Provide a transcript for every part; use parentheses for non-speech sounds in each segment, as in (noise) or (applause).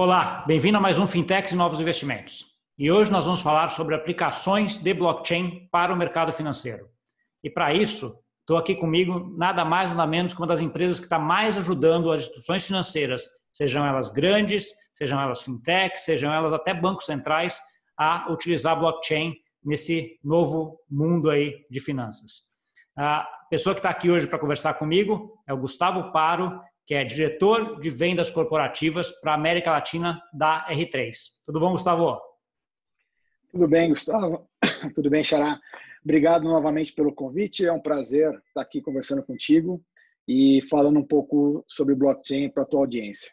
Olá, bem-vindo a mais um Fintechs e Novos Investimentos. E hoje nós vamos falar sobre aplicações de blockchain para o mercado financeiro. E para isso, estou aqui comigo nada mais nada menos que uma das empresas que está mais ajudando as instituições financeiras, sejam elas grandes, sejam elas fintechs, sejam elas até bancos centrais, a utilizar blockchain nesse novo mundo aí de finanças. A pessoa que está aqui hoje para conversar comigo é o Gustavo Paro, que é diretor de vendas corporativas para a América Latina da R3. Tudo bom, Gustavo? Tudo bem, Gustavo. (coughs) Tudo bem, Xará. Obrigado novamente pelo convite. É um prazer estar aqui conversando contigo e falando um pouco sobre blockchain para a tua audiência.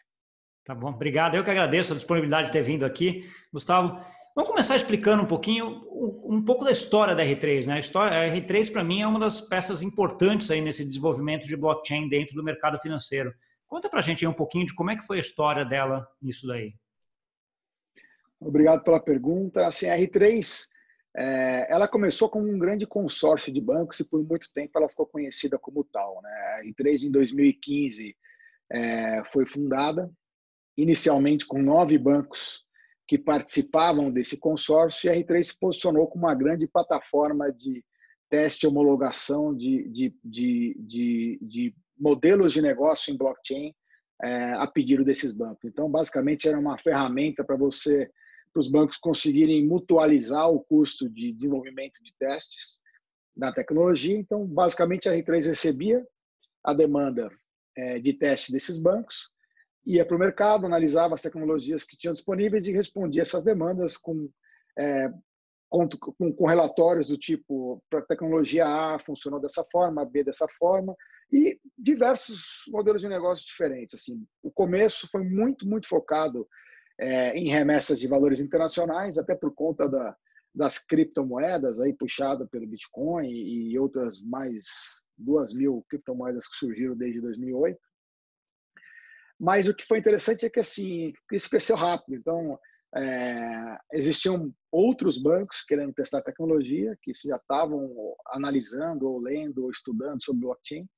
Tá bom, obrigado. Eu que agradeço a disponibilidade de ter vindo aqui. Gustavo, vamos começar explicando um pouquinho, um pouco da história da R3. Né? A, história, a R3, para mim, é uma das peças importantes aí nesse desenvolvimento de blockchain dentro do mercado financeiro. Conta para a gente um pouquinho de como é que foi a história dela nisso daí. Obrigado pela pergunta. Assim, a R3 é, ela começou como um grande consórcio de bancos e por muito tempo ela ficou conhecida como tal. Né? A R3 em 2015 é, foi fundada inicialmente com nove bancos que participavam desse consórcio e a R3 se posicionou como uma grande plataforma de teste e homologação de, de, de, de, de modelos de negócio em blockchain é, a pedido desses bancos. Então, basicamente, era uma ferramenta para você, para os bancos conseguirem mutualizar o custo de desenvolvimento de testes da tecnologia. Então, basicamente, a R3 recebia a demanda é, de teste desses bancos, ia para o mercado, analisava as tecnologias que tinham disponíveis e respondia essas demandas com é, com, com, relatórios do tipo para tecnologia A funcionou dessa forma, B dessa forma e diversos modelos de negócio diferentes. Assim, o começo foi muito muito focado é, em remessas de valores internacionais, até por conta da, das criptomoedas aí puxada pelo Bitcoin e outras mais duas mil criptomoedas que surgiram desde 2008. Mas o que foi interessante é que assim isso cresceu rápido. Então é, existiam outros bancos querendo testar tecnologia, que já estavam analisando, ou lendo, ou estudando sobre blockchain,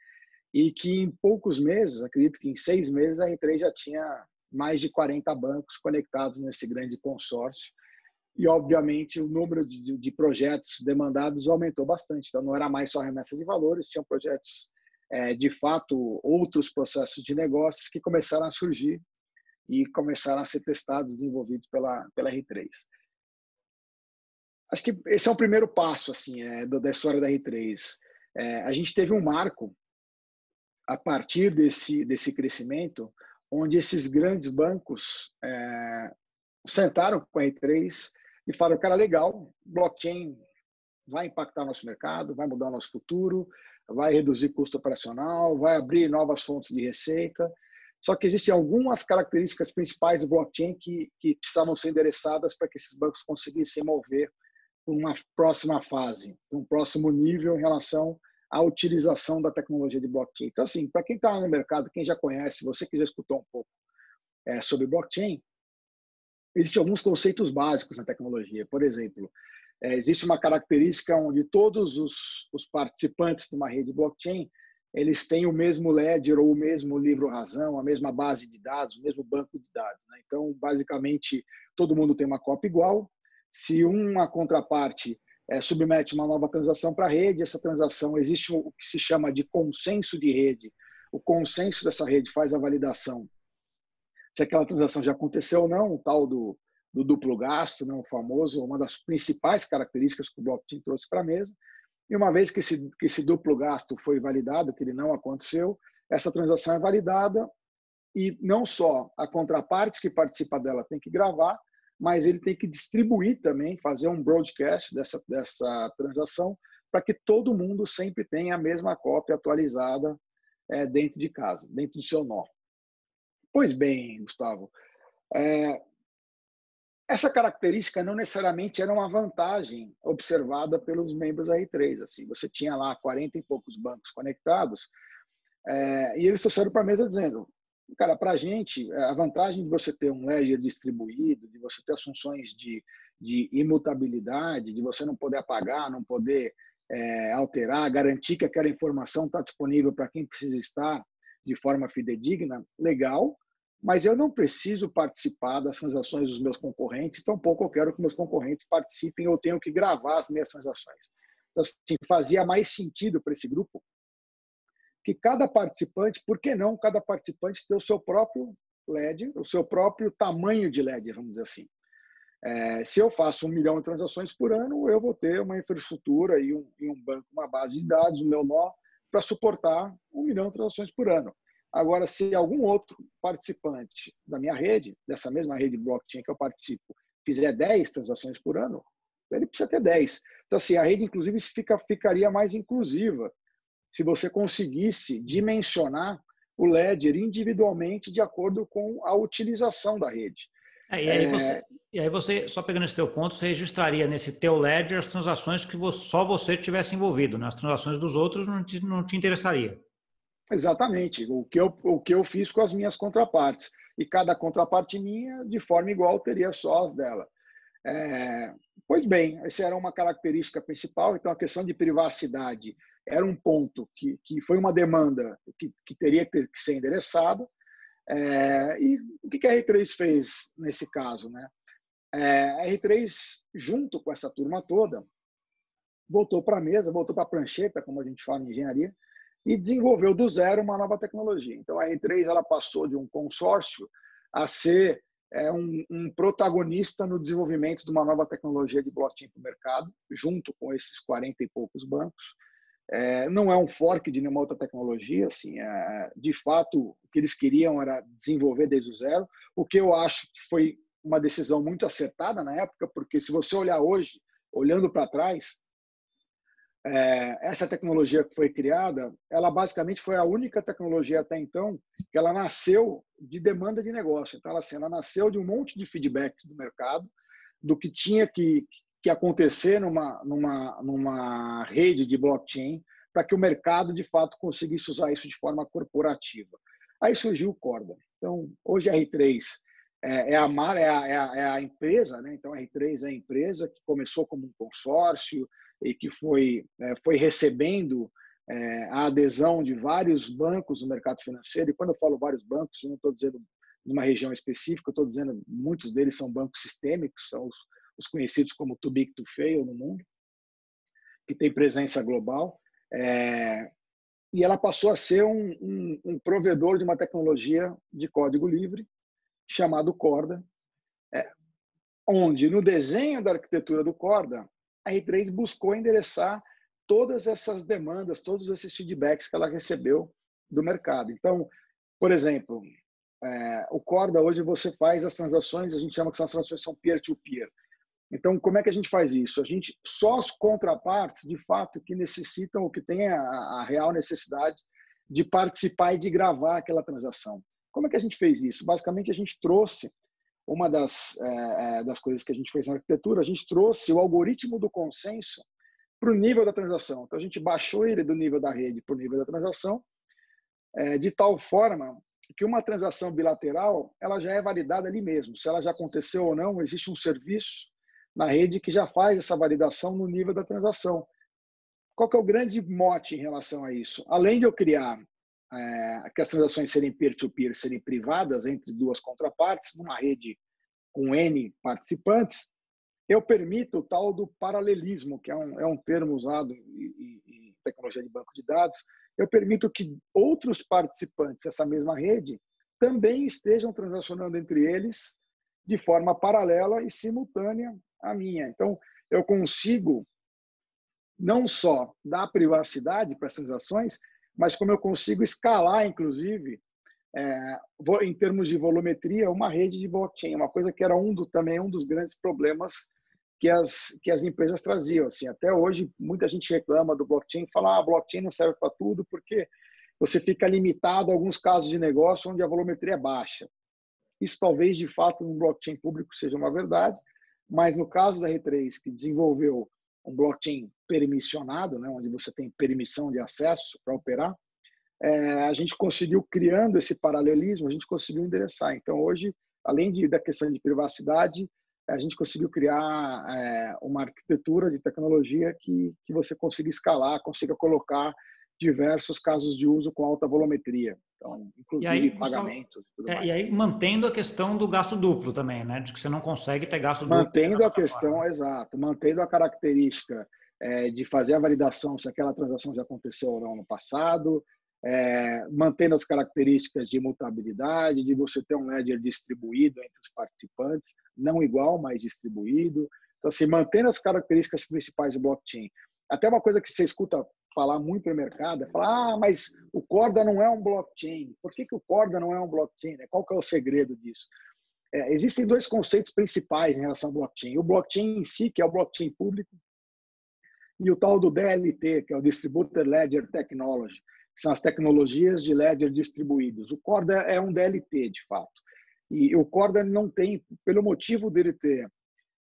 e que em poucos meses, acredito que em seis meses, a R3 já tinha mais de 40 bancos conectados nesse grande consórcio. E, obviamente, o número de, de projetos demandados aumentou bastante. Então, não era mais só remessa de valores, tinham projetos, é, de fato, outros processos de negócios que começaram a surgir e começaram a ser testados, desenvolvidos pela, pela R3. Acho que esse é o primeiro passo assim é, da história da R3. É, a gente teve um marco a partir desse, desse crescimento, onde esses grandes bancos é, sentaram com a R3 e falaram, cara, legal, blockchain vai impactar nosso mercado, vai mudar nosso futuro, vai reduzir custo operacional, vai abrir novas fontes de receita, só que existem algumas características principais do blockchain que, que precisavam ser endereçadas para que esses bancos conseguissem mover uma próxima fase, um próximo nível em relação à utilização da tecnologia de blockchain. Então, assim, para quem está no mercado, quem já conhece, você que já escutou um pouco é, sobre blockchain, existem alguns conceitos básicos na tecnologia. Por exemplo, é, existe uma característica onde todos os, os participantes de uma rede blockchain eles têm o mesmo ledger ou o mesmo livro-razão, a mesma base de dados, o mesmo banco de dados. Né? Então, basicamente, todo mundo tem uma cópia igual. Se uma contraparte é, submete uma nova transação para a rede, essa transação existe o que se chama de consenso de rede. O consenso dessa rede faz a validação se aquela transação já aconteceu ou não, o tal do, do duplo gasto, né, o famoso, uma das principais características que o blockchain trouxe para a mesa. E uma vez que esse, que esse duplo gasto foi validado, que ele não aconteceu, essa transação é validada e não só a contraparte que participa dela tem que gravar, mas ele tem que distribuir também, fazer um broadcast dessa, dessa transação, para que todo mundo sempre tenha a mesma cópia atualizada é, dentro de casa, dentro do seu nó. Pois bem, Gustavo, é, essa característica não necessariamente era uma vantagem observada pelos membros da R3. Assim, você tinha lá 40 e poucos bancos conectados é, e eles trouxeram para a mesa dizendo, cara, para a gente, a vantagem de você ter um ledger distribuído, de você ter as funções de, de imutabilidade, de você não poder apagar, não poder é, alterar, garantir que aquela informação está disponível para quem precisa estar de forma fidedigna, legal, mas eu não preciso participar das transações dos meus concorrentes, tampouco eu quero que meus concorrentes participem, eu tenho que gravar as minhas transações. Então, assim, fazia mais sentido para esse grupo que cada participante, por que não cada participante ter o seu próprio LED, o seu próprio tamanho de LED, vamos dizer assim. É, se eu faço um milhão de transações por ano, eu vou ter uma infraestrutura e um, e um banco, uma base de dados, o meu nó, para suportar um milhão de transações por ano. Agora, se algum outro participante da minha rede, dessa mesma rede blockchain que eu participo, fizer 10 transações por ano, ele precisa ter 10. Então, assim, a rede, inclusive, fica, ficaria mais inclusiva se você conseguisse dimensionar o ledger individualmente de acordo com a utilização da rede. É, e, aí é... Você, e, aí você, só pegando esse teu ponto, você registraria nesse teu ledger as transações que só você tivesse envolvido, né? as transações dos outros não te, não te interessaria. Exatamente, o que, eu, o que eu fiz com as minhas contrapartes. E cada contraparte minha, de forma igual, teria só as dela. É, pois bem, essa era uma característica principal, então a questão de privacidade era um ponto que, que foi uma demanda que, que teria que, ter, que ser endereçada. É, e o que a R3 fez nesse caso? Né? É, a R3, junto com essa turma toda, voltou para a mesa, voltou para a prancheta, como a gente fala em engenharia, e desenvolveu do zero uma nova tecnologia. Então, a R3 ela passou de um consórcio a ser é, um, um, protagonista no desenvolvimento de uma nova tecnologia de blockchain para o mercado, junto com esses 40 e poucos bancos. É, não é um fork de nenhuma outra tecnologia, assim, é, de fato, o que eles queriam era desenvolver desde o zero, o que eu acho que foi uma decisão muito acertada na época, porque se você olhar hoje, olhando para trás, é, essa tecnologia que foi criada, ela basicamente foi a única tecnologia até então que ela nasceu de demanda de negócio. Então, ela, assim, ela nasceu de um monte de feedbacks do mercado, do que tinha que, que acontecer numa, numa, numa rede de blockchain para que o mercado, de fato, conseguisse usar isso de forma corporativa. Aí surgiu o Corda. Então, hoje R3 é, é a, é, a, é, a, é a empresa, né? então a R3 é a empresa que começou como um consórcio e que foi, é, foi recebendo é, a adesão de vários bancos no mercado financeiro. E quando eu falo vários bancos, eu não estou dizendo numa região específica, eu estou dizendo muitos deles são bancos sistêmicos, são os, os conhecidos como too big to fail no mundo, que tem presença global. É, e ela passou a ser um, um, um, provedor de uma tecnologia de código livre chamado Corda, é, onde no desenho da arquitetura do Corda, a R3 buscou endereçar todas essas demandas, todos esses feedbacks que ela recebeu do mercado. Então, por exemplo, é, o Corda hoje você faz as transações, a gente chama que as transações são peer-to-peer. -peer. Então, como é que a gente faz isso? A gente só as contrapartes, de fato, que necessitam ou que têm a, a real necessidade de participar e de gravar aquela transação. Como é que a gente fez isso? Basicamente, a gente trouxe uma das, é, das coisas que a gente fez na arquitetura, a gente trouxe o algoritmo do consenso para o nível da transação. Então, a gente baixou ele do nível da rede para o nível da transação, é, de tal forma que uma transação bilateral ela já é validada ali mesmo. Se ela já aconteceu ou não, existe um serviço na rede que já faz essa validação no nível da transação. Qual que é o grande mote em relação a isso? Além de eu criar é, que as transações serem peer-to-peer, -peer, serem privadas entre duas contrapartes, numa rede com N participantes, eu permito o tal do paralelismo, que é um, é um termo usado em, em tecnologia de banco de dados, eu permito que outros participantes dessa mesma rede também estejam transacionando entre eles de forma paralela e simultânea a minha. Então, eu consigo não só dar privacidade para as transações, mas como eu consigo escalar, inclusive, é, em termos de volumetria, uma rede de blockchain, uma coisa que era um do, também um dos grandes problemas que as, que as empresas traziam. Assim, até hoje, muita gente reclama do blockchain, fala ah, blockchain não serve para tudo porque você fica limitado a alguns casos de negócio onde a volumetria é baixa. Isso talvez, de fato, no blockchain público seja uma verdade, mas no caso da R3, que desenvolveu um blockchain permissionado, né, onde você tem permissão de acesso para operar, é, a gente conseguiu, criando esse paralelismo, a gente conseguiu endereçar. Então, hoje, além de, da questão de privacidade, a gente conseguiu criar é, uma arquitetura de tecnologia que, que você consiga escalar, consiga colocar diversos casos de uso com alta volumetria. Então, inclusive aí, pagamentos. E, é, e, aí, mantendo a questão do gasto duplo também, né? De que você não consegue ter gasto duplo. Mantendo a questão, exato, mantendo a característica é, de fazer a validação se aquela transação já aconteceu ou não no passado, é, mantendo as características de imutabilidade, de você ter um ledger distribuído entre os participantes, não igual, mas distribuído. Então, assim, mantendo as características principais do blockchain. Até uma coisa que você escuta falar muito no mercado é falar, ah, mas o Corda não é um blockchain. Por que, que o Corda não é um blockchain? Né? Qual que é o segredo disso? É, existem dois conceitos principais em relação ao blockchain. O blockchain em si, que é o blockchain público, e o tal do DLT, que é o Distributed Ledger Technology, que são as tecnologias de ledger distribuídos. O Corda é um DLT, de fato. E o Corda não tem, pelo motivo dele ter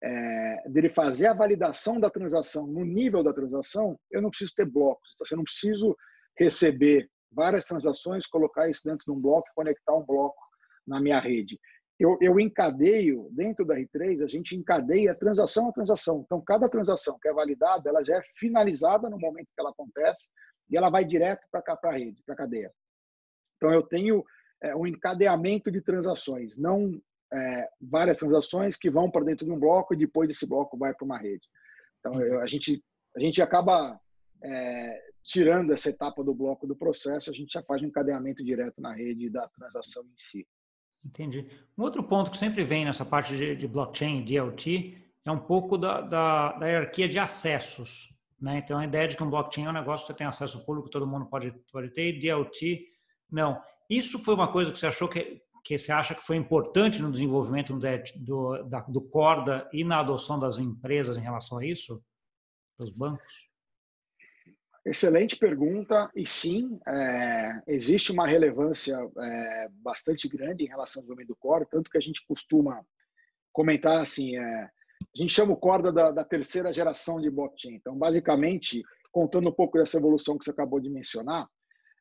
é, dele fazer a validação da transação no nível da transação, eu não preciso ter blocos. Então, eu não preciso receber várias transações, colocar isso dentro de um bloco e conectar um bloco na minha rede. Eu, eu encadeio, dentro da R3, a gente encadeia transação a transação. Então, cada transação que é validada, ela já é finalizada no momento que ela acontece e ela vai direto para cá, para a rede, para a cadeia. Então, eu tenho é, um encadeamento de transações, não é, várias transações que vão para dentro de um bloco e depois esse bloco vai para uma rede. Então, eu, a, gente, a gente acaba é, tirando essa etapa do bloco do processo, a gente já faz um encadeamento direto na rede da transação em si. Entendi. Um outro ponto que sempre vem nessa parte de, de blockchain, DLT, é um pouco da, da, da, hierarquia de acessos. Né? Então, a ideia de que um blockchain é um negócio que tem acesso público, todo mundo pode, pode ter, e DLT, não. Isso foi uma coisa que você achou que que você acha que foi importante no desenvolvimento do, da, do Corda e na adoção das empresas em relação a isso, dos bancos? Excelente pergunta, e sim, é, existe uma relevância é, bastante grande em relação ao desenvolvimento do Corda, tanto que a gente costuma comentar assim, é, a gente chama o Corda da, da terceira geração de blockchain. Então, basicamente, contando um pouco dessa evolução que você acabou de mencionar,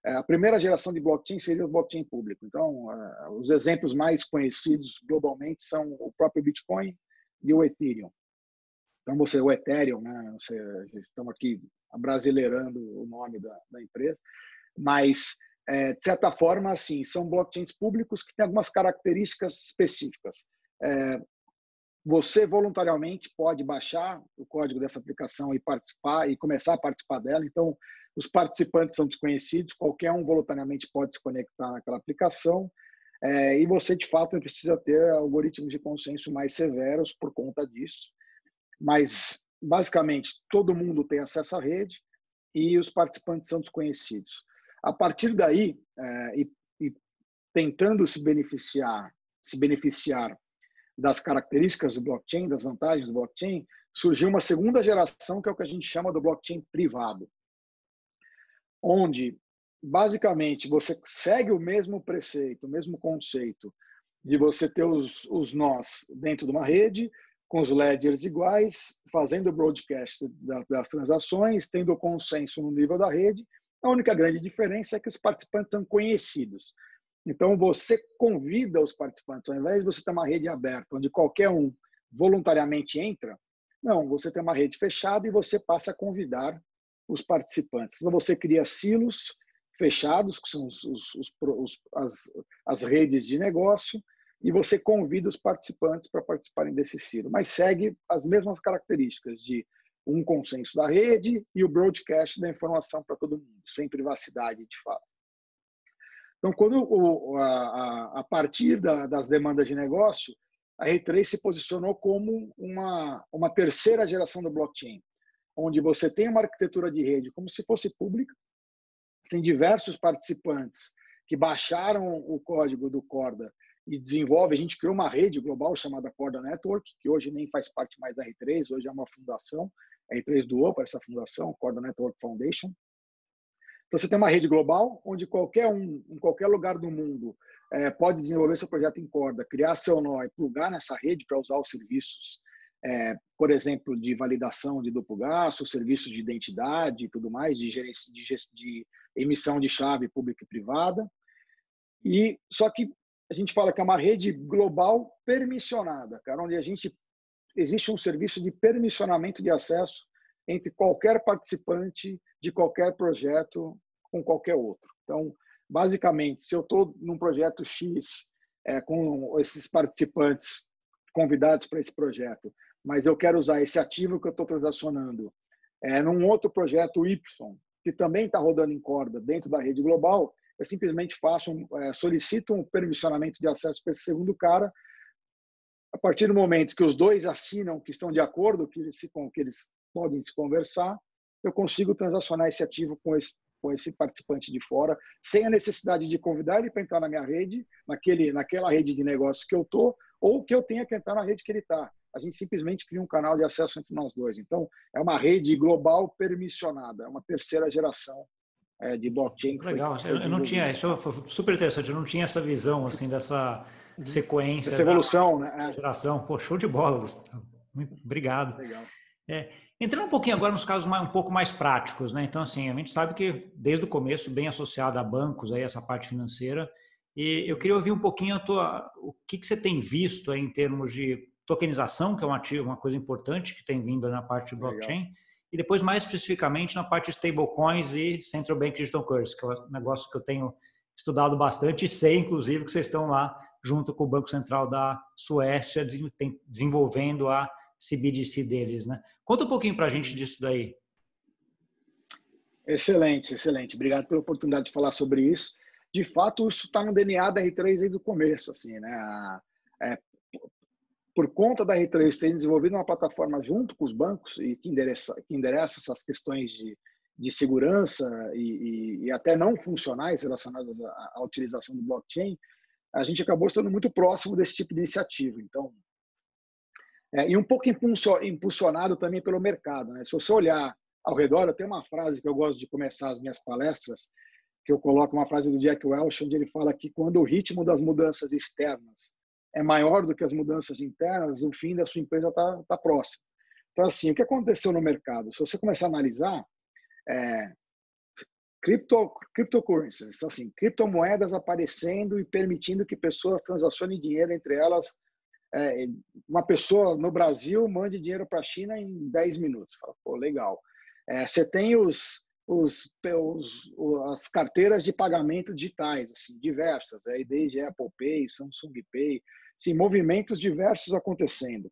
a primeira geração de blockchain seria o blockchain público. Então, é, os exemplos mais conhecidos globalmente são o próprio Bitcoin e o Ethereum. Então, você, o Ethereum, né? Você, estamos aqui abrasileirando o nome da, da empresa, mas, é, de certa forma, assim, são blockchains públicos que têm algumas características específicas. É, você voluntariamente pode baixar o código dessa aplicação e participar e começar a participar dela. Então, os participantes são desconhecidos, qualquer um voluntariamente pode se conectar naquela aplicação. É, e você, de fato, precisa ter algoritmos de consenso mais severos por conta disso. Mas, basicamente, todo mundo tem acesso à rede e os participantes são desconhecidos. A partir daí, é, e, e tentando se beneficiar, se beneficiar das características do blockchain, das vantagens do blockchain, surgiu uma segunda geração que é o que a gente chama do blockchain privado onde basicamente você segue o mesmo preceito, o mesmo conceito de você ter os, os nós dentro de uma rede, com os ledgers iguais, fazendo o broadcast das transações, tendo consenso no nível da rede. A única grande diferença é que os participantes são conhecidos. Então, você convida os participantes, ao invés de você ter uma rede aberta, onde qualquer um voluntariamente entra, não, você tem uma rede fechada e você passa a convidar os participantes. Então, você cria silos fechados, que são os, os, os, as, as redes de negócio, e você convida os participantes para participarem desse silo, mas segue as mesmas características de um consenso da rede e o broadcast da informação para todo mundo, sem privacidade de fato. Então, quando o, a, a, partir da, das demandas de negócio, a R3 se posicionou como uma, uma terceira geração do blockchain onde você tem uma arquitetura de rede como se fosse pública, tem diversos participantes que baixaram o código do Corda e desenvolve. A gente criou uma rede global chamada Corda Network, que hoje nem faz parte mais da R3, hoje é uma fundação. A R3 doou para essa fundação, Corda Network Foundation. Então, você tem uma rede global, onde qualquer um, em qualquer lugar do mundo, é, pode desenvolver seu projeto em corda, criar seu nó e plugar nessa rede para usar os serviços é, por exemplo, de validação de duplo gasto, serviços de identidade e tudo mais, de, gerência, de, de emissão de chave pública e privada. E só que a gente fala que é uma rede global permissionada, cara, onde a gente existe um serviço de permissionamento de acesso entre qualquer participante de qualquer projeto com qualquer outro. Então, basicamente, se eu estou num projeto X é, com esses participantes convidados para esse projeto, mas eu quero usar esse ativo que eu estou transacionando é, num outro projeto Y, que também está rodando em corda dentro da rede global, eu simplesmente faço, é, solicito um permissionamento de acesso para esse segundo cara. A partir do momento que os dois assinam que estão de acordo, que eles, que eles podem se conversar, eu consigo transacionar esse ativo com esse, com esse participante de fora, sem a necessidade de convidar ele para entrar na minha rede, naquele, naquela rede de negócio que eu estou, ou que eu tenha que entrar na rede que ele está. A gente simplesmente cria um canal de acesso entre nós dois. Então, é uma rede global permissionada, é uma terceira geração é, de blockchain. Legal, foi, eu, eu não tinha, isso foi super interessante, eu não tinha essa visão assim dessa uhum. sequência. Essa evolução, da, né? Geração, pô, show de bola, Gustavo. Muito obrigado. Legal. É, entrando um pouquinho agora nos casos mais, um pouco mais práticos, né? Então, assim, a gente sabe que desde o começo, bem associado a bancos, aí, essa parte financeira, e eu queria ouvir um pouquinho a tua, o que, que você tem visto aí em termos de tokenização, que é um ativo, uma coisa importante que tem vindo na parte de blockchain, Legal. e depois mais especificamente na parte de stablecoins e Central Bank Digital Currency, que é um negócio que eu tenho estudado bastante e sei, inclusive, que vocês estão lá junto com o Banco Central da Suécia desenvolvendo a CBDC deles, né? Conta um pouquinho para a gente disso daí. Excelente, excelente. Obrigado pela oportunidade de falar sobre isso. De fato, isso está no DNA da R3 desde o começo, assim, né? É, por conta da R3 ter desenvolvido uma plataforma junto com os bancos e que endereça, que endereça essas questões de, de segurança e, e, e até não funcionais relacionadas à, à, utilização do blockchain, a gente acabou estando muito próximo desse tipo de iniciativa. Então, é, e um pouco impulsionado também pelo mercado. Né? Se você olhar ao redor, eu tenho uma frase que eu gosto de começar as minhas palestras, que eu coloco uma frase do Jack Welch, onde ele fala que quando o ritmo das mudanças externas é maior do que as mudanças internas, o fim da sua empresa está tá próximo. Então, assim, o que aconteceu no mercado? Se você começar a analisar, é, cryptocurrencies, assim, criptomoedas aparecendo e permitindo que pessoas transacionem dinheiro entre elas. É, uma pessoa no Brasil mande dinheiro para a China em 10 minutos. Fala, pô, legal. É, você tem os, os, os, as carteiras de pagamento digitais, assim, diversas, aí desde Apple Pay, Samsung Pay, sim, movimentos diversos acontecendo.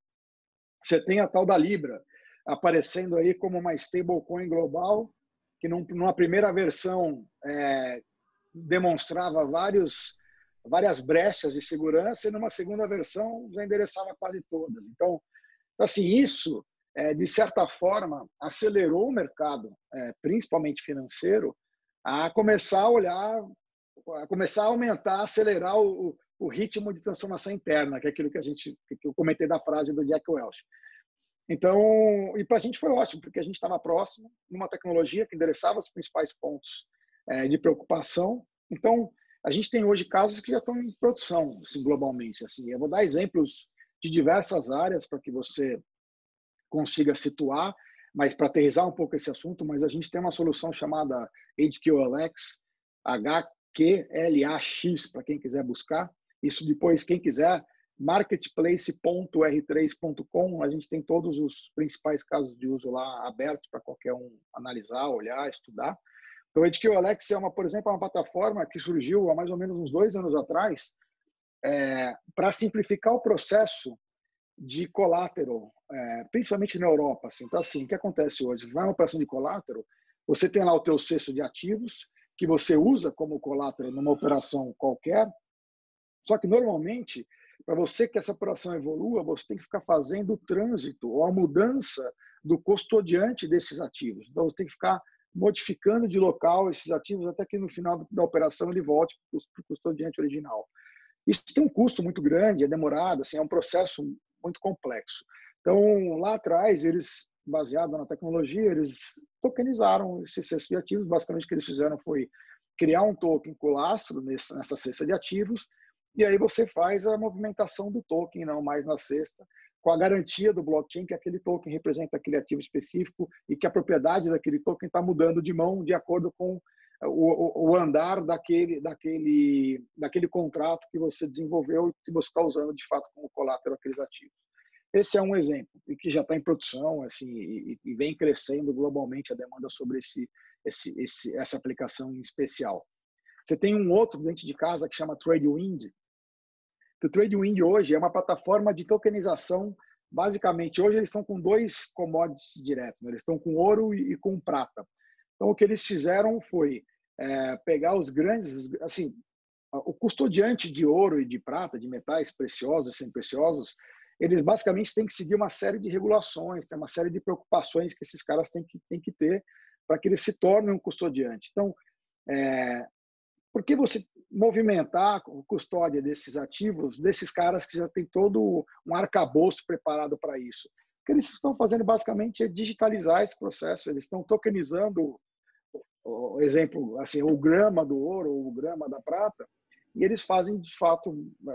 Você tem a tal da Libra aparecendo aí como uma stablecoin global, que numa primeira versão é, demonstrava vários, várias brechas de segurança e numa segunda versão já endereçava quase todas. Então, assim, isso, é, de certa forma, acelerou o mercado, é, principalmente financeiro, a começar a olhar, a começar a aumentar, acelerar o, o ritmo de transformação interna, que é aquilo que a gente que eu comentei da frase do Jack Welch. Então, e para a gente foi ótimo, porque a gente estava próximo, numa tecnologia que endereçava os principais pontos é, de preocupação. Então, a gente tem hoje casos que já estão em produção, assim, globalmente. Assim, eu vou dar exemplos de diversas áreas para que você consiga situar, mas para aterrizar um pouco esse assunto, mas a gente tem uma solução chamada HQLX, HQLAX, para quem quiser buscar, isso depois, quem quiser, marketplace.r3.com, a gente tem todos os principais casos de uso lá abertos para qualquer um analisar, olhar, estudar. Então, o HQ Alex é, uma, por exemplo, é uma plataforma que surgiu há mais ou menos uns dois anos atrás é, para simplificar o processo de collateral, é, principalmente na Europa. Assim. Então, assim, o que acontece hoje? Vai uma operação de collateral, você tem lá o teu cesto de ativos, que você usa como collateral numa operação qualquer, só que, normalmente, para você que essa operação evolua, você tem que ficar fazendo o trânsito ou a mudança do custodiante desses ativos. Então, você tem que ficar modificando de local esses ativos até que no final da operação ele volte para o custodiante original. Isso tem um custo muito grande, é demorado, assim, é um processo muito complexo. Então, lá atrás, eles, baseado na tecnologia, eles tokenizaram esses cestos de ativos. Basicamente, o que eles fizeram foi criar um token com nessa cesta de ativos e aí você faz a movimentação do token, não mais na cesta, com a garantia do blockchain que aquele token representa aquele ativo específico e que a propriedade daquele token está mudando de mão de acordo com o, o, andar daquele, daquele, daquele contrato que você desenvolveu e que você está usando de fato como colateral aqueles ativos. Esse é um exemplo e que já está em produção assim e, e, vem crescendo globalmente a demanda sobre esse esse, esse, essa aplicação em especial. Você tem um outro dentro de casa que chama TradeWind, que o TradeWind hoje é uma plataforma de tokenização. Basicamente, hoje eles estão com dois commodities diretos, né? eles estão com ouro e, com prata. Então, o que eles fizeram foi é, pegar os grandes, assim, o custodiante de ouro e de prata, de metais preciosos e semi-preciosos, eles basicamente têm que seguir uma série de regulações, tem uma série de preocupações que esses caras têm que, têm que ter para que eles se tornem um custodiante. Então, é, por que você movimentar a custódia desses ativos, desses caras que já tem todo um arcabouço preparado para isso? O que eles estão fazendo basicamente é digitalizar esse processo, eles estão tokenizando, o exemplo, assim, o grama do ouro ou o grama da prata, e eles fazem de fato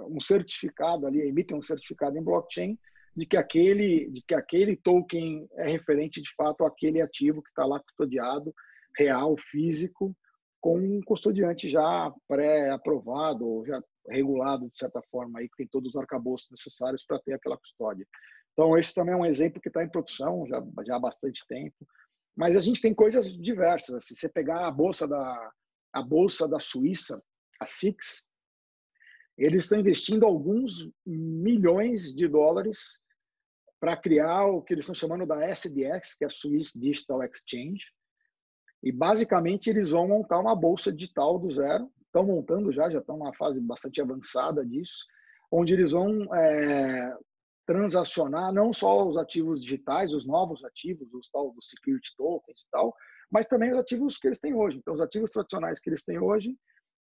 um certificado ali, emitem um certificado em blockchain de que aquele de que aquele token é referente de fato àquele ativo que está lá custodiado, real, físico, com um custodiante já pré-aprovado, já regulado de certa forma aí que tem todos os arcabouços necessários para ter aquela custódia. Então esse também é um exemplo que está em produção já, já há bastante tempo. Mas a gente tem coisas diversas. Assim, você pegar a bolsa da a bolsa da Suíça, a SIX, eles estão investindo alguns milhões de dólares para criar o que eles estão chamando da SDX, que é a Swiss Digital Exchange. E basicamente eles vão montar uma bolsa digital do zero. Estão montando já, já estão numa fase bastante avançada disso, onde eles vão é, transacionar não só os ativos digitais, os novos ativos, os tal dos security tokens e tal, mas também os ativos que eles têm hoje. Então, os ativos tradicionais que eles têm hoje,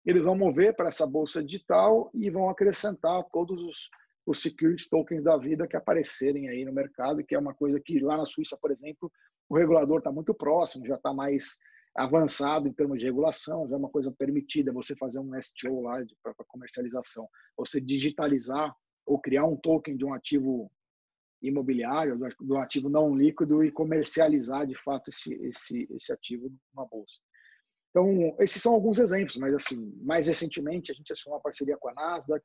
eles vão mover para essa bolsa digital e vão acrescentar todos os, os security tokens da vida que aparecerem aí no mercado, que é uma coisa que lá na Suíça, por exemplo, o regulador está muito próximo, já está mais avançado em termos de regulação, já é uma coisa permitida você fazer um STO lá para comercialização, você digitalizar ou criar um token de um ativo imobiliário, um ativo não líquido e comercializar de fato esse, esse, esse ativo numa bolsa. Então, esses são alguns exemplos, mas assim, mais recentemente a gente assinou uma parceria com a Nasdaq,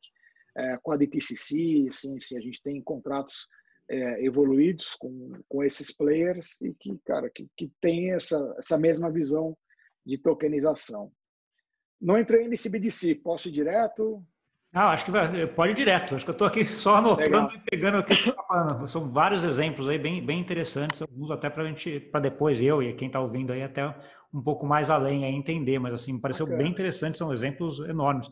é, com a DTCC, assim, assim, a gente tem contratos é, evoluídos com, com esses players e que, cara, que, que tem essa, essa mesma visão de tokenização. Não entrei nesse BDC, posso ir direto? Ah, acho que vai, pode ir direto. Acho que eu estou aqui só anotando Legal. e pegando o que você está falando. São vários exemplos aí bem, bem interessantes, alguns até para gente, para depois eu e quem está ouvindo aí até um pouco mais além aí entender, mas assim, me pareceu okay. bem interessante, são exemplos enormes.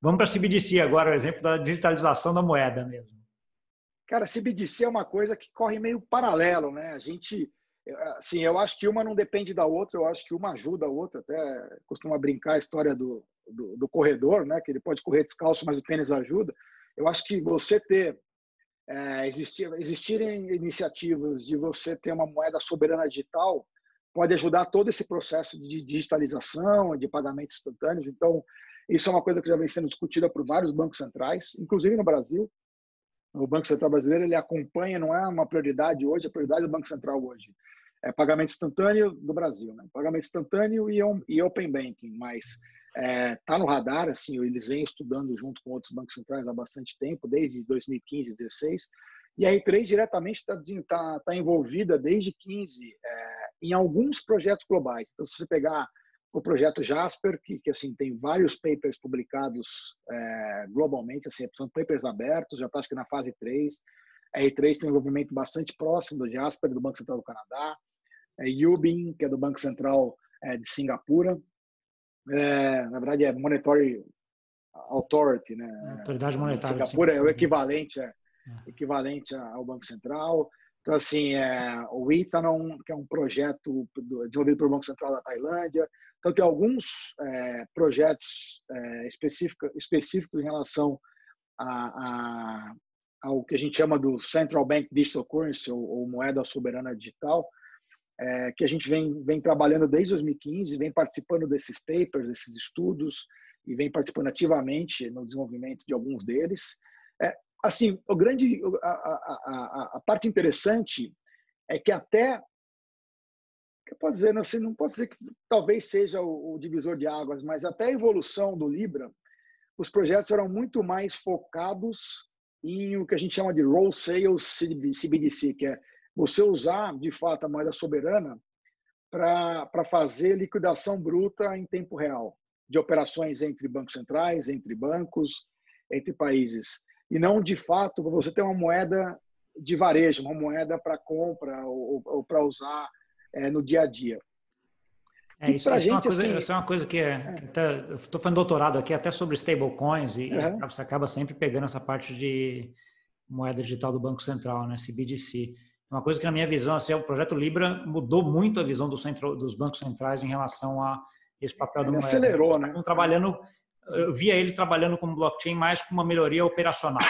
Vamos para a CBDC agora, o exemplo da digitalização da moeda mesmo. Cara, CBDC é uma coisa que corre meio paralelo, né? A gente, assim, eu acho que uma não depende da outra, eu acho que uma ajuda a outra. Até costuma brincar a história do, do, do, corredor, né? Que ele pode correr descalço, mas o tênis ajuda. Eu acho que você ter é, existir, existirem iniciativas de você ter uma moeda soberana digital pode ajudar todo esse processo de digitalização, de pagamentos instantâneos. Então, isso é uma coisa que já vem sendo discutida por vários bancos centrais, inclusive no Brasil. O Banco Central brasileiro ele acompanha, não é uma prioridade hoje, a prioridade do Banco Central hoje é pagamento instantâneo do Brasil, né? pagamento instantâneo e, e open banking, mas está é, tá no radar, assim, eles vêm estudando junto com outros bancos centrais há bastante tempo, desde 2015, 2016, e a R3 diretamente está tá, tá envolvida desde 15 é, em alguns projetos globais. Então, se você pegar o projeto Jasper, que, que assim tem vários papers publicados é, globalmente, assim, são papers abertos, já está acho que na fase 3. A R3 tem um envolvimento bastante próximo do Jasper, do Banco Central do Canadá. A Yubin, que é do Banco Central é, de Singapura. É, na verdade, é Monetary Authority, né? Autoridade Monetária. Singapura é o equivalente, é, é, equivalente ao Banco Central. Então, assim, é, o Ethanon, que é um projeto desenvolvido pelo Banco Central da Tailândia. Então, tem alguns é, projetos é, específico, específicos em relação a, a, ao que a gente chama do Central Bank Digital Currency, ou, ou moeda soberana digital, é, que a gente vem, vem trabalhando desde 2015, vem participando desses papers, desses estudos, e vem participando ativamente no desenvolvimento de alguns deles. É, assim, o grande, a, a, a, parte interessante é que até, eu posso dizer, não, assim, não posso dizer que talvez seja o, o, divisor de águas, mas até a evolução do Libra, os projetos eram muito mais focados em o que a gente chama de Roll Sales CBDC, que é você usar, de fato, a moeda soberana para fazer liquidação bruta em tempo real de operações entre bancos centrais, entre bancos, entre países. E não, de fato, você ter uma moeda de varejo, uma moeda para compra ou, ou para usar é, no dia a dia. É, isso, isso, gente, é uma coisa, assim, isso é uma coisa que, é, é. que até, eu estou fazendo doutorado aqui até sobre stablecoins e, uhum. você acaba sempre pegando essa parte de moeda digital do Banco Central, né, CBDC. Uma coisa que na minha visão, assim, o projeto Libra mudou muito a visão do centro, dos bancos centrais em relação a esse papel do moeda. acelerou, né? Trabalhando, eu via ele trabalhando como blockchain mais com uma melhoria operacional.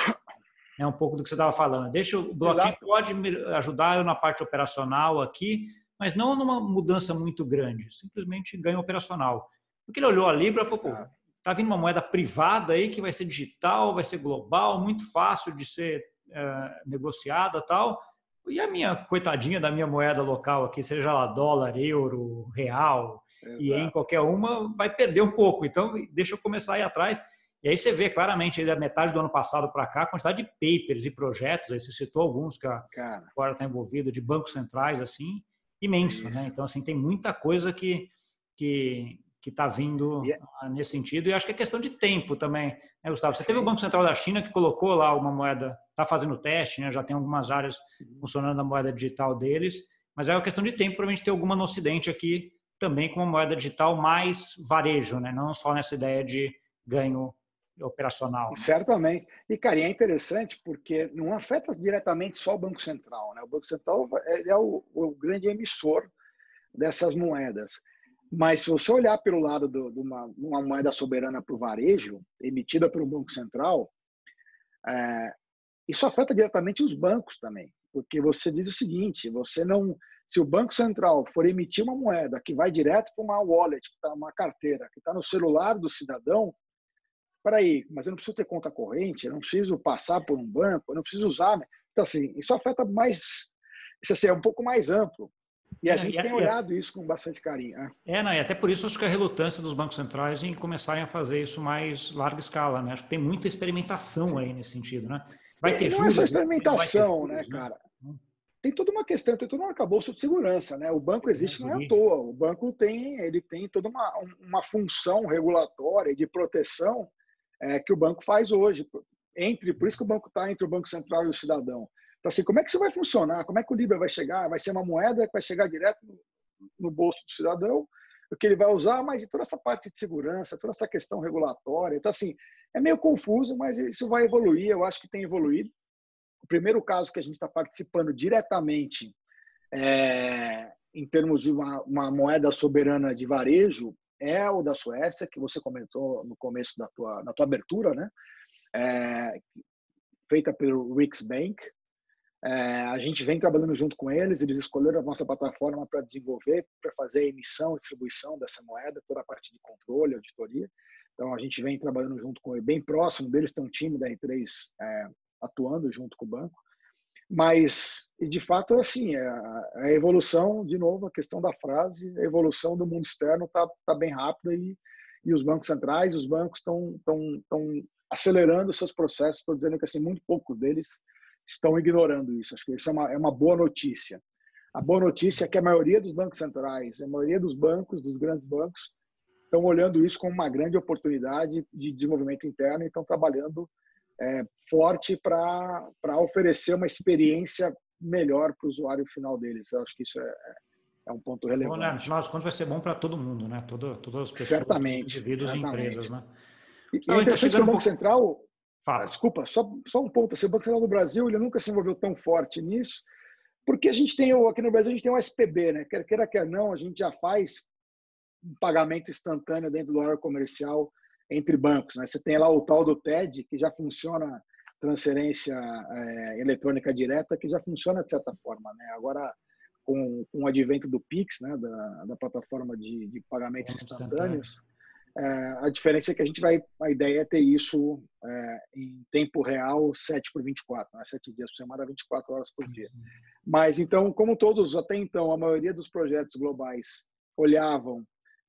É um pouco do que você estava falando. Deixa o blockchain Exato. pode ajudar eu na parte operacional aqui, mas não numa mudança muito grande, simplesmente ganho operacional. Porque ele olhou a Libra e falou, tá vindo uma moeda privada aí que vai ser digital, vai ser global, muito fácil de ser é, negociada tal. E a minha coitadinha da minha moeda local aqui, seja lá dólar, euro, real, Exato. e em qualquer uma, vai perder um pouco. Então, deixa eu começar a ir atrás. E aí você vê claramente, da metade do ano passado para cá, a quantidade de papers e projetos, aí você citou alguns que a agora está envolvido, de bancos centrais, assim, imenso, né? Então, assim, tem muita coisa que que que está vindo yeah. É nesse sentido e acho que é questão de tempo também, né, Gustavo? Você Sim. teve o Banco Central da China que colocou lá uma moeda, está fazendo teste, né? Já tem algumas áreas funcionando a moeda digital deles, mas é uma questão de tempo para a gente ter alguma no Ocidente aqui também com uma moeda digital mais varejo, né? Não só nessa ideia de ganho operacional. Né? Certamente. E, cara, é interessante porque não afeta diretamente só o Banco Central. Né? O Banco Central é o, o grande emissor dessas moedas. Mas se você olhar pelo lado de uma, uma, moeda soberana para o varejo, emitida pelo Banco Central, é, isso afeta diretamente os bancos também. Porque você diz o seguinte: você não. Se o Banco Central for emitir uma moeda que vai direto para uma wallet, que está uma carteira, que está no celular do cidadão, aí, mas eu não preciso ter conta corrente, eu não preciso passar por um banco, eu não preciso usar. Né? Então, assim, isso afeta mais, isso assim, é um pouco mais amplo. E a é, gente tem olhado isso com bastante carinho. Né? É, não, e até por isso acho que a relutância dos bancos centrais em começarem a fazer isso mais larga escala, né? Acho que tem muita experimentação Sim. aí nesse sentido, né? Vai ter não juros, é só experimentação, né, né, cara? Hum. Tem toda uma questão, tem todo um arcabouço de segurança, né? O banco existe é, não é à toa. O banco tem, ele tem toda uma, uma função regulatória de proteção é, que o banco faz hoje. Entre, por isso que o banco está entre o Banco Central e o cidadão. Então, assim, como é que isso vai funcionar? Como é que o Libra vai chegar? Vai ser uma moeda que vai chegar direto no bolso do cidadão, o que ele vai usar, mas toda essa parte de segurança, toda essa questão regulatória. Então, assim, é meio confuso, mas isso vai evoluir. Eu acho que tem evoluído. O primeiro caso que a gente está participando diretamente é, em termos de uma, uma moeda soberana de varejo é o da Suécia, que você comentou no começo da tua, da tua abertura, né? É, feita pelo Riksbank. É, a gente vem trabalhando junto com eles, eles escolheram a nossa plataforma para desenvolver, para fazer a emissão, distribuição dessa moeda, toda a parte de controle, auditoria. Então, a gente vem trabalhando junto com ele, bem próximo deles, tem um time da R3 é, atuando junto com o banco. Mas, de fato, é assim, a evolução, de novo, a questão da frase, a evolução do mundo externo está tá bem rápida e, e os bancos centrais, os bancos estão tão, acelerando seus processos. Estou dizendo que assim, muito poucos deles estão ignorando isso. Acho que isso é uma, é uma boa notícia. A boa notícia é que a maioria dos bancos centrais, a maioria dos bancos, dos grandes bancos, estão olhando isso como uma grande oportunidade de desenvolvimento interno e estão trabalhando é, forte para oferecer uma experiência melhor para o usuário final deles. Eu acho que isso é, é um ponto relevante. Bom, né? No final das contas, vai ser bom para todo mundo, né? Todo, todas as pessoas, certamente, indivíduos certamente. e empresas, né? E, e é interessante que o Banco um Central... Fala. Desculpa, só, só um ponto. Assim, o Banco Central do Brasil ele nunca se envolveu tão forte nisso, porque a gente tem, aqui no Brasil, a gente tem o SPB, né? Quer queira, quer não, a gente já faz um pagamento instantâneo dentro do horário comercial entre bancos. Né? Você tem lá o tal do TED, que já funciona transferência é, eletrônica direta, que já funciona de certa forma. Né? Agora, com, com o advento do Pix, né, da, da plataforma de, de pagamentos instantâneos, é, a diferença é que a gente vai, a ideia é ter isso é, em tempo real, 7 por 24, né? 7 dias por semana, 24 horas por dia. Uhum. Mas então, como todos, até então, a maioria dos projetos globais olhavam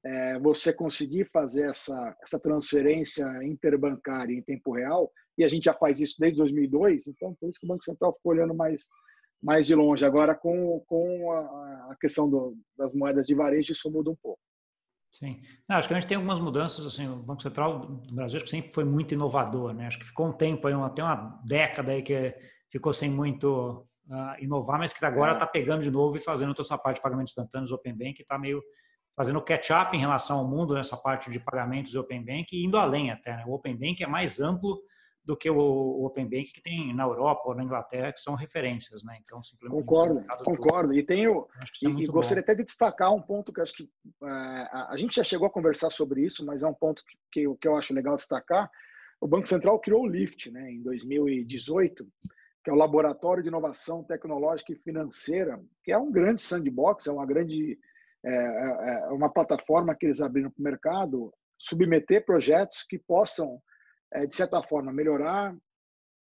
é, você conseguir fazer essa, essa transferência interbancária em tempo real, e a gente já faz isso desde 2002, então por isso que o Banco Central ficou olhando mais, mais de longe. Agora, com, com a, a questão do, das moedas de varejo, isso muda um pouco. Sim. Não, acho que a gente tem algumas mudanças, assim, o Banco Central do Brasil que sempre foi muito inovador, né? Acho que ficou um tempo aí, até uma década aí que ficou sem muito uh, inovar, mas que agora está é. pegando de novo e fazendo toda essa parte de pagamentos instantâneos Open Bank, está meio fazendo catch-up em relação ao mundo nessa parte de pagamentos e Open Bank e indo além até. Né? O Open Bank é mais amplo do que o Open Bank que tem na Europa ou na Inglaterra, que são referências, né? Então, simplesmente concordo, concordo. E tenho é e, gostaria até de destacar um ponto que acho que uh, a gente já chegou a conversar sobre isso, mas é um ponto que, que, que eu acho legal destacar. O Banco Central criou o LIFT, né, em 2018, que é o Laboratório de Inovação Tecnológica e Financeira, que é um grande sandbox, é uma grande é, é, é uma plataforma que eles abriram para o mercado submeter projetos que possam é, de certa forma, melhorar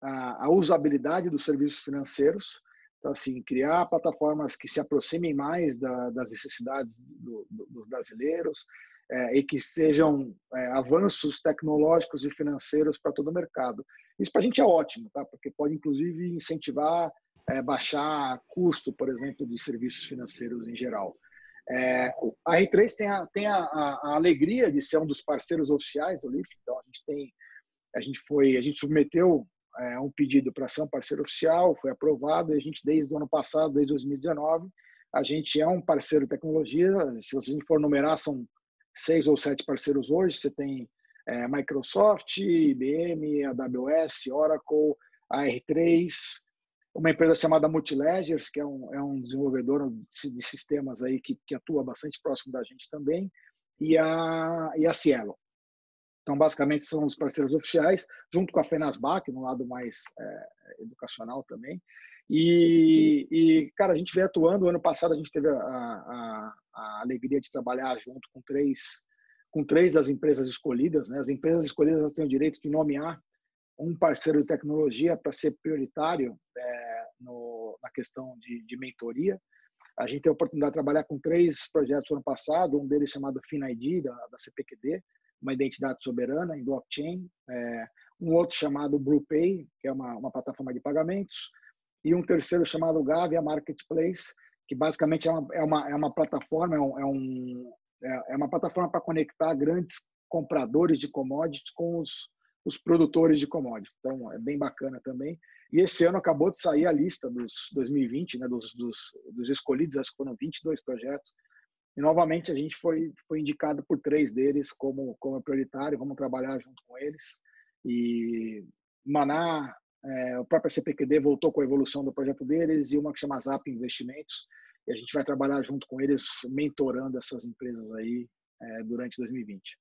a, a, usabilidade dos serviços financeiros. Então, assim, criar plataformas que se aproximem mais da, das necessidades do, do, dos brasileiros é, e que sejam é, avanços tecnológicos e financeiros para todo o mercado. Isso para a gente é ótimo, tá? porque pode, inclusive, incentivar, é, baixar custo, por exemplo, de serviços financeiros em geral. É, a R3 tem, a, tem a, a, a, alegria de ser um dos parceiros oficiais do LIFT, então a gente tem a gente foi, a gente submeteu é, um pedido para ser um parceiro oficial, foi aprovado, e a gente desde o ano passado, desde 2019, a gente é um parceiro de tecnologia. Se gente for numerar, são seis ou sete parceiros hoje. Você tem é, Microsoft, IBM, AWS, Oracle, a R3, uma empresa chamada Multiledgers, que é um, é um desenvolvedor de sistemas aí que, que atua bastante próximo da gente também, e a, e a Cielo. Então, basicamente, são os parceiros oficiais, junto com a FENASBAC, no lado mais é, educacional também. E, e, cara, a gente vem atuando. Ano passado, a gente teve a, a, a, alegria de trabalhar junto com três, com três das empresas escolhidas. Né? As empresas escolhidas têm o direito de nomear um parceiro de tecnologia para ser prioritário é, no, na questão de, de mentoria. A gente tem a oportunidade de trabalhar com três projetos no ano passado, um deles chamado FinID, da, da CPQD, uma identidade soberana em blockchain, é, um outro chamado BluePay, que é uma, uma plataforma de pagamentos, e um terceiro chamado Gavia Marketplace, que basicamente é uma, é uma, é uma plataforma, é, um, é, um, é, é uma plataforma para conectar grandes compradores de commodities com os, os produtores de commodities. Então, é bem bacana também. E esse ano acabou de sair a lista dos 2020, né, dos, dos, dos escolhidos, acho que foram 22 projetos e novamente a gente foi, foi indicado por três deles como, como prioritário, vamos trabalhar junto com eles. E Maná, é, o próprio CPQD voltou com a evolução do projeto deles e uma que chama Zap Investimentos. E a gente vai trabalhar junto com eles, mentorando essas empresas aí é, durante 2020.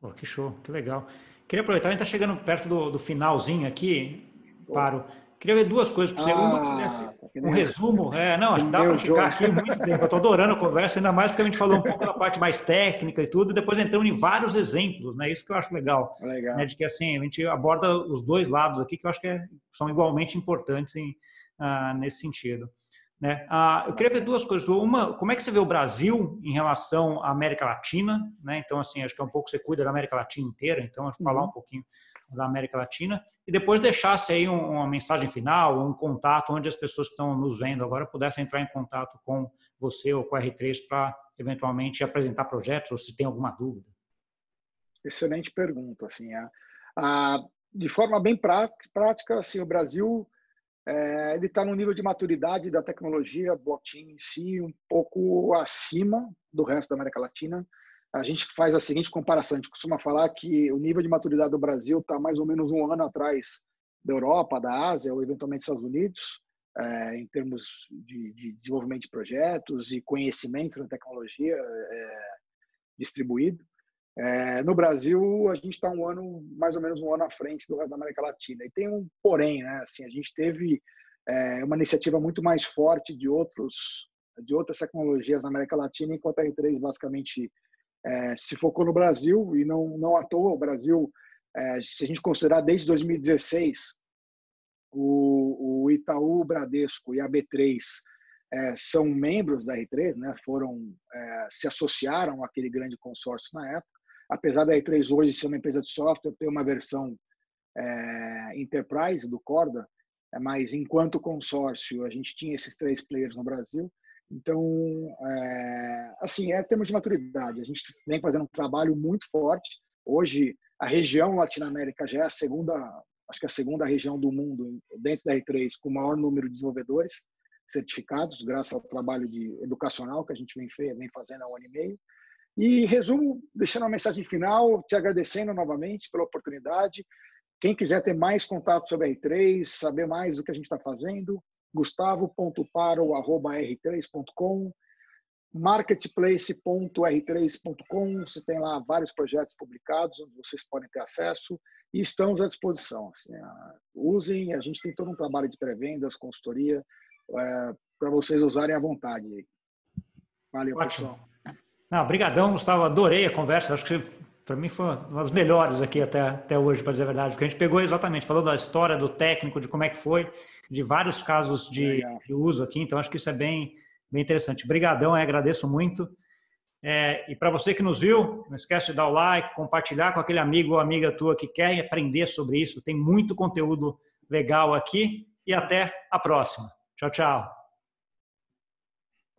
Pô, que show, que legal. Queria aproveitar, a gente está chegando perto do, do finalzinho aqui, Paro. Queria ver duas coisas para você. Uma que ah, um resumo. É, não, dá para ficar aqui muito tempo. Eu estou adorando a conversa, ainda mais porque a gente falou um pouco da parte mais técnica e tudo, e depois entramos em vários exemplos, né? Isso que eu acho legal. legal. Né? De que assim, a gente aborda os dois lados aqui, que eu acho que é, são igualmente importantes em, uh, nesse sentido. Né? Ah, eu queria ver duas coisas. Uma, como é que você vê o Brasil em relação à América Latina? Né? Então, assim, acho que é um pouco você cuida da América Latina inteira, então, falar uhum. um pouquinho da América Latina e depois deixasse aí uma mensagem final, um contato onde as pessoas que estão nos vendo agora pudessem entrar em contato com você ou com a R3 para eventualmente apresentar projetos ou se tem alguma dúvida. Excelente pergunta, assim, a, a, de forma bem prática, assim, o Brasil é, ele está no nível de maturidade da tecnologia blockchain em si um pouco acima do resto da América Latina a gente faz a seguinte comparação: a gente costuma falar que o nível de maturidade do Brasil está mais ou menos um ano atrás da Europa, da Ásia ou eventualmente dos Estados Unidos, é, em termos de, de, desenvolvimento de projetos e conhecimento da tecnologia é, distribuído. É, no Brasil, a gente está um ano, mais ou menos um ano à frente do resto da América Latina. E tem um porém, né? Assim, a gente teve é, uma iniciativa muito mais forte de outros de outras tecnologias na América Latina, enquanto a R3 basicamente é, se focou no Brasil e não, não à toa. O Brasil, é, se a gente considerar desde 2016, o, o Itaú, o Bradesco e a B3 é, são membros da R3, né? foram é, se associaram àquele grande consórcio na época. Apesar da R3 hoje ser uma empresa de software, ter uma versão é, Enterprise do Corda, mas enquanto consórcio, a gente tinha esses três players no Brasil. Então, é, assim, é termos de maturidade. A gente vem fazendo um trabalho muito forte. Hoje, a região Latinoamérica já é a segunda, acho que a segunda região do mundo dentro da R3 com o maior número de desenvolvedores certificados, graças ao trabalho de educacional que a gente vem, vem fazendo há um ano e meio. E resumo, deixando uma mensagem final, te agradecendo novamente pela oportunidade. Quem quiser ter mais contato sobre a R3, saber mais do que a gente está fazendo, gustavo.paro.r3.com, marketplace.r3.com, você tem lá vários projetos publicados onde vocês podem ter acesso e estamos à disposição. Assim, usem, a gente tem todo um trabalho de pré-vendas, consultoria, é, para vocês usarem à vontade. Valeu, Ótimo. pessoal. Não, brigadão, Gustavo, adorei a conversa, acho que para mim foi uma das melhores aqui até, até hoje, para dizer a verdade, porque a gente pegou exatamente, falou da história, do técnico, de como é que foi, de vários casos de, de uso aqui, então acho que isso é bem, bem interessante. Brigadão, agradeço muito. É, e para você que nos viu, não esquece de dar o like, compartilhar com aquele amigo ou amiga tua que quer aprender sobre isso. Tem muito conteúdo legal aqui e até a próxima. Tchau, tchau.